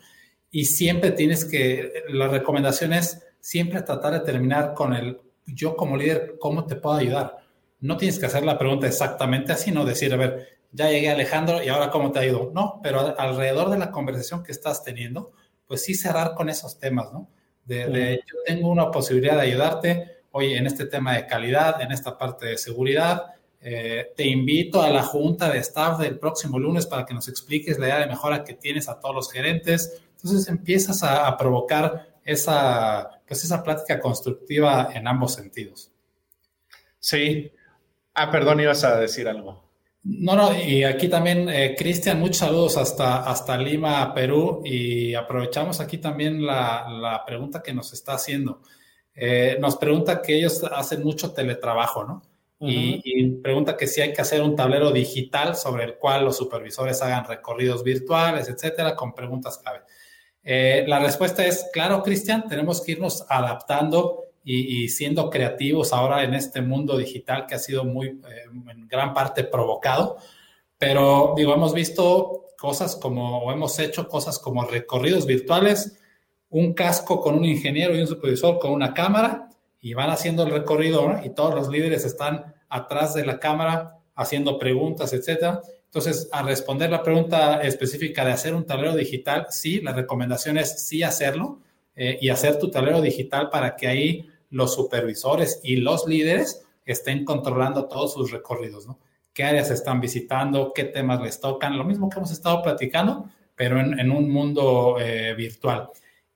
Y siempre tienes que, la recomendación es siempre tratar de terminar con el, yo como líder, ¿cómo te puedo ayudar? No tienes que hacer la pregunta exactamente así, no decir, a ver, ya llegué Alejandro y ahora cómo te ido. No, pero alrededor de la conversación que estás teniendo, pues sí cerrar con esos temas, ¿no? De, de yo tengo una posibilidad de ayudarte, oye, en este tema de calidad, en esta parte de seguridad, eh, te invito a la junta de staff del próximo lunes para que nos expliques la idea de mejora que tienes a todos los gerentes. Entonces empiezas a, provocar esa, pues esa plática constructiva en ambos sentidos. Sí. Ah, perdón, ibas a decir algo. No, no, y aquí también, eh, Cristian, muchos saludos hasta, hasta Lima, Perú, y aprovechamos aquí también la, la pregunta que nos está haciendo. Eh, nos pregunta que ellos hacen mucho teletrabajo, ¿no? y, pregunta que si hay que hacer un tablero digital sobre el cual los supervisores hagan recorridos virtuales, etcétera, con preguntas clave. Eh, la respuesta es, claro, Cristian, tenemos que irnos adaptando y, siendo creativos ahora en este mundo digital que ha sido muy, eh, en gran parte provocado, pero digo, hemos visto cosas como, o hemos hecho cosas como recorridos virtuales, un casco con un ingeniero y un supervisor con una cámara y van haciendo el recorrido y todos los líderes están atrás de la cámara haciendo preguntas, etcétera. Entonces, a responder la pregunta específica de hacer un tablero digital, sí, la recomendación es sí hacerlo eh, y hacer tu tablero digital para que ahí los supervisores y los líderes estén controlando todos sus recorridos, ¿no? ¿Qué áreas están visitando? ¿Qué temas les tocan? Lo mismo que hemos estado platicando, pero en, un mundo eh, virtual.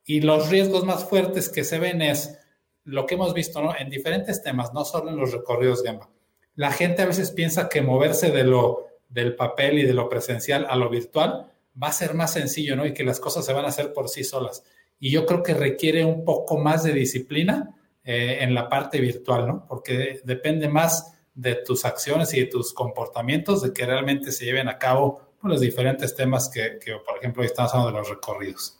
Y los riesgos más fuertes que se ven es lo que hemos visto ¿no? en diferentes temas, no solo en los recorridos Gemba. La gente a veces piensa que moverse de lo, del papel y de lo presencial a lo virtual va a ser más sencillo, ¿no? Y que las cosas se van a hacer por sí solas. y yo creo que requiere un poco más de disciplina eh, en la parte virtual, ¿no? Porque depende más de tus acciones y de tus comportamientos de que realmente se lleven a cabo pues, los diferentes temas que, por ejemplo, hoy estamos hablando de los recorridos.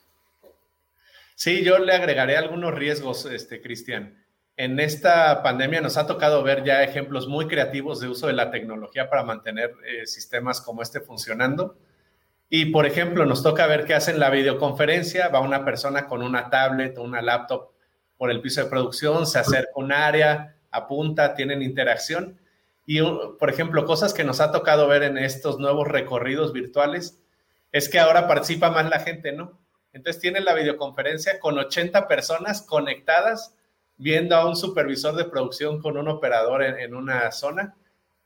Sí, yo le agregaré algunos riesgos, este, Cristian. En esta pandemia nos ha tocado ver ya ejemplos muy creativos de uso de la tecnología para mantener eh, sistemas como este funcionando. Y, por ejemplo, nos toca ver qué hacen la videoconferencia. Va una persona con una tablet o una laptop por el piso de producción, se acerca un área, apunta, tienen interacción. Y, por ejemplo, cosas que nos ha tocado ver en estos nuevos recorridos virtuales es que ahora participa más la gente, ¿no? Entonces tienen la videoconferencia con 80 personas conectadas viendo a un supervisor de producción con un operador en, una zona.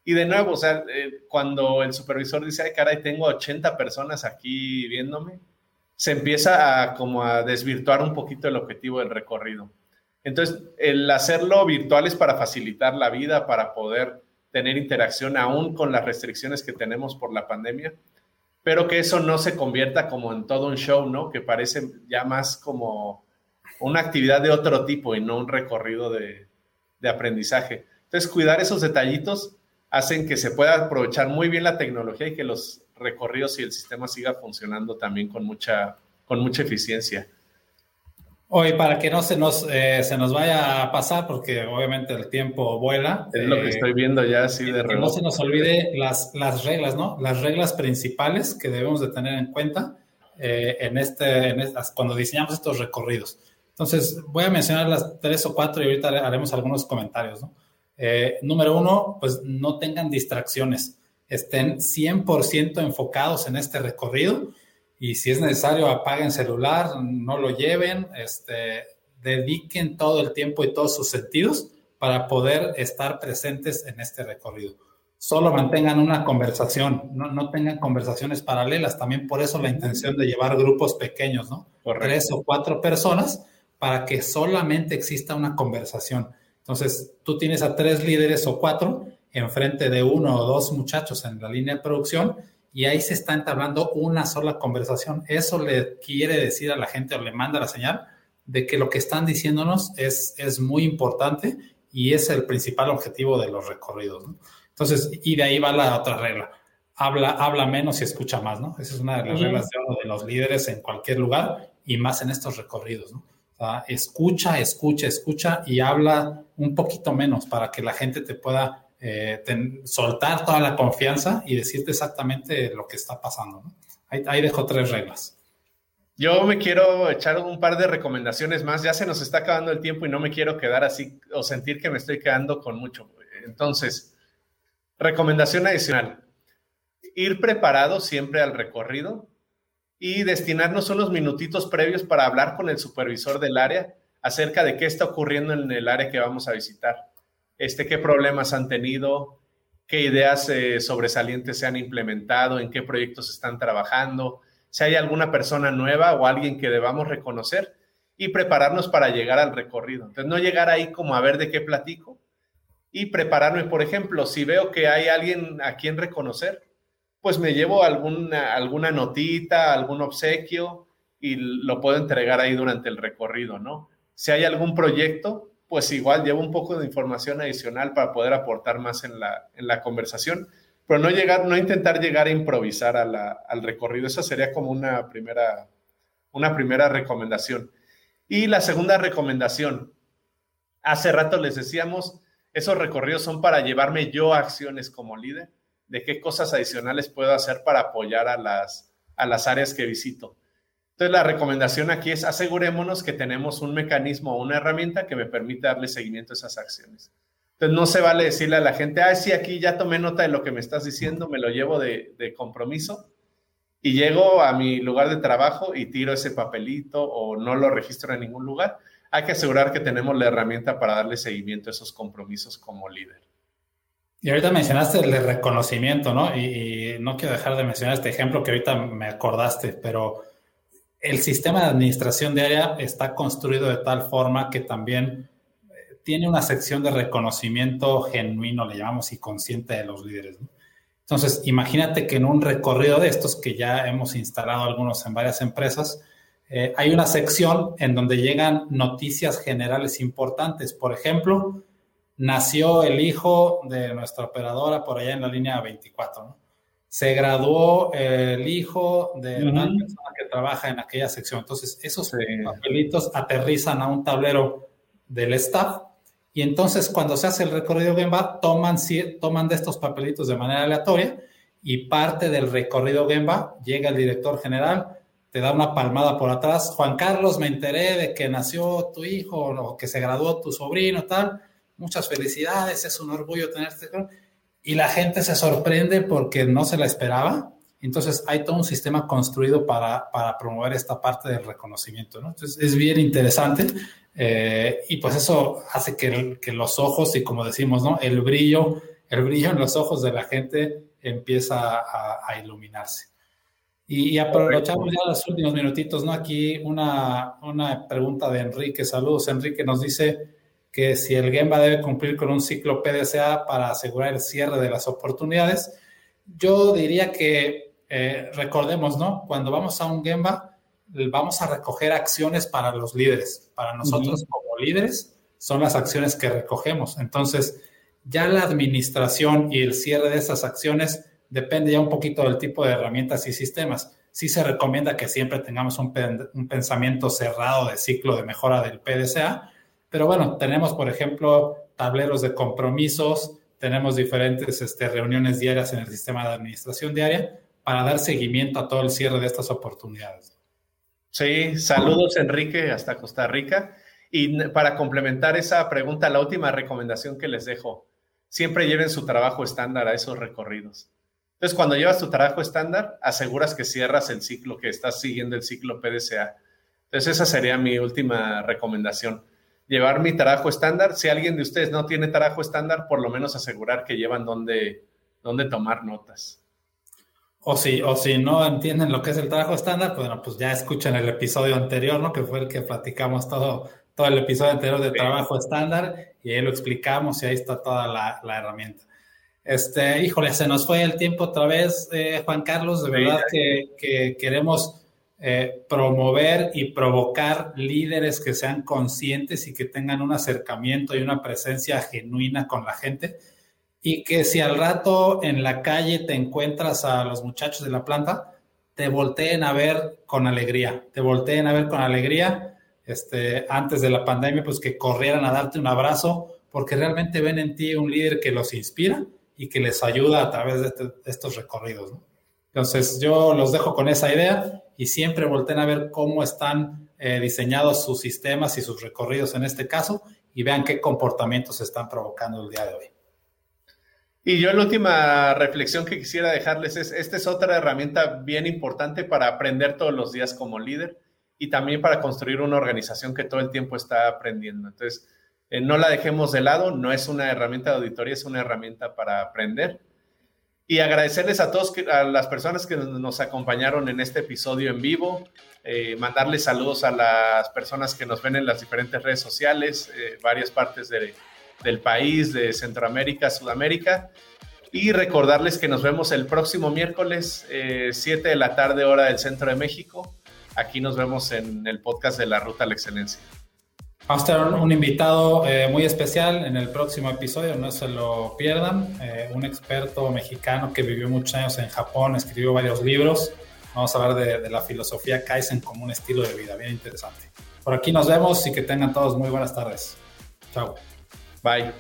Y de nuevo, o sea, eh, cuando el supervisor dice, ay, caray, tengo 80 personas aquí viéndome, se empieza a como a desvirtuar un poquito el objetivo del recorrido. Entonces, el hacerlo virtual es para facilitar la vida, para poder tener interacción aún con las restricciones que tenemos por la pandemia, pero que eso no se convierta como en todo un show, ¿no? Que parece ya más como una actividad de otro tipo y no un recorrido de, aprendizaje. Entonces, cuidar esos detallitos hacen que se pueda aprovechar muy bien la tecnología y que los recorridos y el sistema siga funcionando también con mucha, con mucha eficiencia. Hoy, para que no se nos, eh, se nos vaya a pasar, porque obviamente el tiempo vuela. Es lo que eh, estoy viendo ya así de reloj. Que no se nos olvide las, las reglas, ¿no? Las reglas principales que debemos de tener en cuenta eh, en este, en cuando diseñamos estos recorridos. Entonces, voy a mencionar las tres o cuatro y ahorita haremos algunos comentarios. ¿no? Eh, número uno, pues no tengan distracciones, estén 100% enfocados en este recorrido y si es necesario apaguen celular, no lo lleven, este, dediquen todo el tiempo y todos sus sentidos para poder estar presentes en este recorrido. Solo mantengan una conversación, no, no tengan conversaciones paralelas. También por eso la intención de llevar grupos pequeños, ¿no? Tres o cuatro personas para que solamente exista una conversación. Entonces, tú tienes a tres líderes o cuatro enfrente de uno o dos muchachos en la línea de producción y ahí se está entablando una sola conversación. Eso le quiere decir a la gente o le manda la señal de que lo que están diciéndonos es, es muy importante y es el principal objetivo de los recorridos. Entonces, y de ahí va la otra regla. Habla, habla menos y escucha más, ¿no? Esa es una de las reglas de, de los líderes en cualquier lugar y más en estos recorridos, ¿no? Escucha, escucha, escucha y habla un poquito menos para que la gente te pueda eh, soltar toda la confianza y decirte exactamente lo que está pasando. Ahí, dejo tres reglas. Yo me quiero echar un par de recomendaciones más. Ya se nos está acabando el tiempo y no me quiero quedar así o sentir que me estoy quedando con mucho. Entonces, recomendación adicional. Ir preparado siempre al recorrido y destinarnos unos minutitos previos para hablar con el supervisor del área acerca de qué está ocurriendo en el área que vamos a visitar, este, qué problemas han tenido, qué ideas eh, sobresalientes se han implementado, en qué proyectos están trabajando, si hay alguna persona nueva o alguien que debamos reconocer y prepararnos para llegar al recorrido. Entonces, no llegar ahí como a ver de qué platico y prepararme, por ejemplo, si veo que hay alguien a quien reconocer, pues me llevo alguna, alguna notita, algún obsequio y lo puedo entregar ahí durante el recorrido, ¿no? Si hay algún proyecto, pues igual llevo un poco de información adicional para poder aportar más en la, en la conversación, pero no llegar, no intentar llegar a improvisar al recorrido. Esa sería como una primera, una primera recomendación. Y la segunda recomendación, hace rato les decíamos, esos recorridos son para llevarme yo a acciones como líder de qué cosas adicionales puedo hacer para apoyar a las, a las áreas que visito. Entonces, la recomendación aquí es asegurémonos que tenemos un mecanismo o una herramienta que me permita darle seguimiento a esas acciones. Entonces, no se vale decirle a la gente, ah, sí, aquí ya tomé nota de lo que me estás diciendo, me lo llevo de, de compromiso y llego a mi lugar de trabajo y tiro ese papelito o no lo registro en ningún lugar. Hay que asegurar que tenemos la herramienta para darle seguimiento a esos compromisos como líder. Y ahorita mencionaste el reconocimiento, ¿no? Y, no quiero dejar de mencionar este ejemplo que ahorita me acordaste, pero el sistema de administración de área está construido de tal forma que también eh, tiene una sección de reconocimiento genuino, le llamamos, y consciente de los líderes. ¿no? Entonces, imagínate que en un recorrido de estos, que ya hemos instalado algunos en varias empresas, eh, hay una sección en donde llegan noticias generales importantes. Por ejemplo, nació el hijo de nuestra operadora por allá en la línea 24. Se graduó el hijo de una persona que trabaja en aquella sección. Entonces, esos papelitos aterrizan a un tablero del staff y entonces cuando se hace el recorrido Gemba, toman, toman de estos papelitos de manera aleatoria y parte del recorrido Gemba llega el director general, te da una palmada por atrás. Juan Carlos, me enteré de que nació tu hijo o que se graduó tu sobrino, tal. Muchas felicidades, es un orgullo tenerte. Y la gente se sorprende porque no se la esperaba. Entonces hay todo un sistema construido para, para promover esta parte del reconocimiento. ¿no? Entonces es bien interesante eh, y pues eso hace que, los ojos y como decimos, ¿no? el brillo, el brillo en los ojos de la gente empieza a, iluminarse. Y, aprovechamos ya los últimos minutitos, ¿no? Aquí una, una pregunta de Enrique. Saludos, Enrique. Nos dice que si el Gemba debe cumplir con un ciclo PDCA para asegurar el cierre de las oportunidades. Yo diría que eh, recordemos, ¿no? Cuando vamos a un Gemba, vamos a recoger acciones para los líderes. Para nosotros como líderes son las acciones que recogemos. Entonces, ya la administración y el cierre de esas acciones depende ya un poquito del tipo de herramientas y sistemas. Sí se recomienda que siempre tengamos un, pensamiento cerrado de ciclo de mejora del PDCA, pero bueno, tenemos, por ejemplo, tableros de compromisos, tenemos diferentes este, reuniones diarias en el sistema de administración diaria para dar seguimiento a todo el cierre de estas oportunidades. Sí, saludos Enrique hasta Costa Rica. Y para complementar esa pregunta, la última recomendación que les dejo, siempre lleven su trabajo estándar a esos recorridos. Entonces, cuando llevas tu trabajo estándar, aseguras que cierras el ciclo, que estás siguiendo el ciclo PDCA. Entonces, esa sería mi última recomendación. Llevar mi trabajo estándar. Si alguien de ustedes no tiene trabajo estándar, por lo menos asegurar que llevan donde, donde tomar notas. O si, o si no entienden lo que es el trabajo estándar, pues, bueno, pues ya escuchan el episodio anterior, ¿no? Que fue el que platicamos todo, todo el episodio anterior de trabajo estándar y ahí lo explicamos y ahí está toda la, la herramienta. Este, híjole, se nos fue el tiempo otra vez, eh, Juan Carlos. De verdad que, queremos eh, promover y provocar líderes que sean conscientes y que tengan un acercamiento y una presencia genuina con la gente. Y que si al rato en la calle te encuentras a los muchachos de la planta, te volteen a ver con alegría, te volteen a ver con alegría. Este, antes de la pandemia, pues que corrieran a darte un abrazo, porque realmente ven en ti un líder que los inspira y que les ayuda a través de, este, estos recorridos. Entonces, yo los dejo con esa idea y siempre volteen a ver cómo están eh, diseñados sus sistemas y sus recorridos en este caso y vean qué comportamientos están provocando el día de hoy. Y yo la última reflexión que quisiera dejarles es, esta es otra herramienta bien importante para aprender todos los días como líder y también para construir una organización que todo el tiempo está aprendiendo. Entonces, eh, no la dejemos de lado, no es una herramienta de auditoría, es una herramienta para aprender. Y agradecerles a todos, a las personas que nos acompañaron en este episodio en vivo, eh, mandarles saludos a las personas que nos ven en las diferentes redes sociales, eh, varias partes del país, de Centroamérica, Sudamérica, y recordarles que nos vemos el próximo miércoles, 7 de la tarde, hora del Centro de México. Aquí nos vemos en el podcast de la Ruta a la Excelencia. Vamos a tener un invitado eh, muy especial en el próximo episodio, no se lo pierdan. Eh, un experto mexicano que vivió muchos años en Japón, escribió varios libros. Vamos a hablar de, de, la filosofía Kaizen como un estilo de vida, bien interesante. Por aquí nos vemos y que tengan todos muy buenas tardes. Chao. Bye.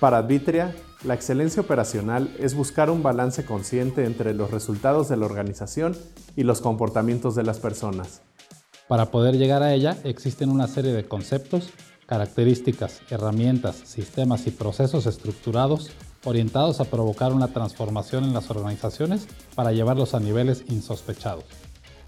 Para Advitria, la excelencia operacional es buscar un balance consciente entre los resultados de la organización y los comportamientos de las personas. Para poder llegar a ella existen una serie de conceptos, características, herramientas, sistemas y procesos estructurados orientados a provocar una transformación en las organizaciones para llevarlos a niveles insospechados.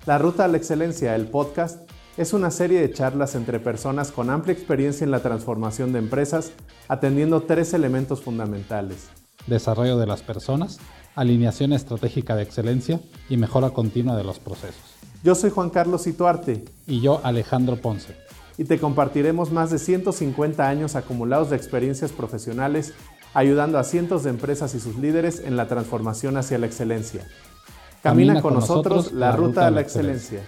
La Ruta a la Excelencia, el podcast, es una serie de charlas entre personas con amplia experiencia en la transformación de empresas, atendiendo tres elementos fundamentales. Desarrollo de las personas, alineación estratégica de excelencia y mejora continua de los procesos. Yo soy Juan Carlos Ituarte. Y yo Alejandro Ponce. Y te compartiremos más de 150 años acumulados de experiencias profesionales, ayudando a cientos de empresas y sus líderes en la transformación hacia la excelencia. Camina, con, nosotros, la ruta a la excelencia.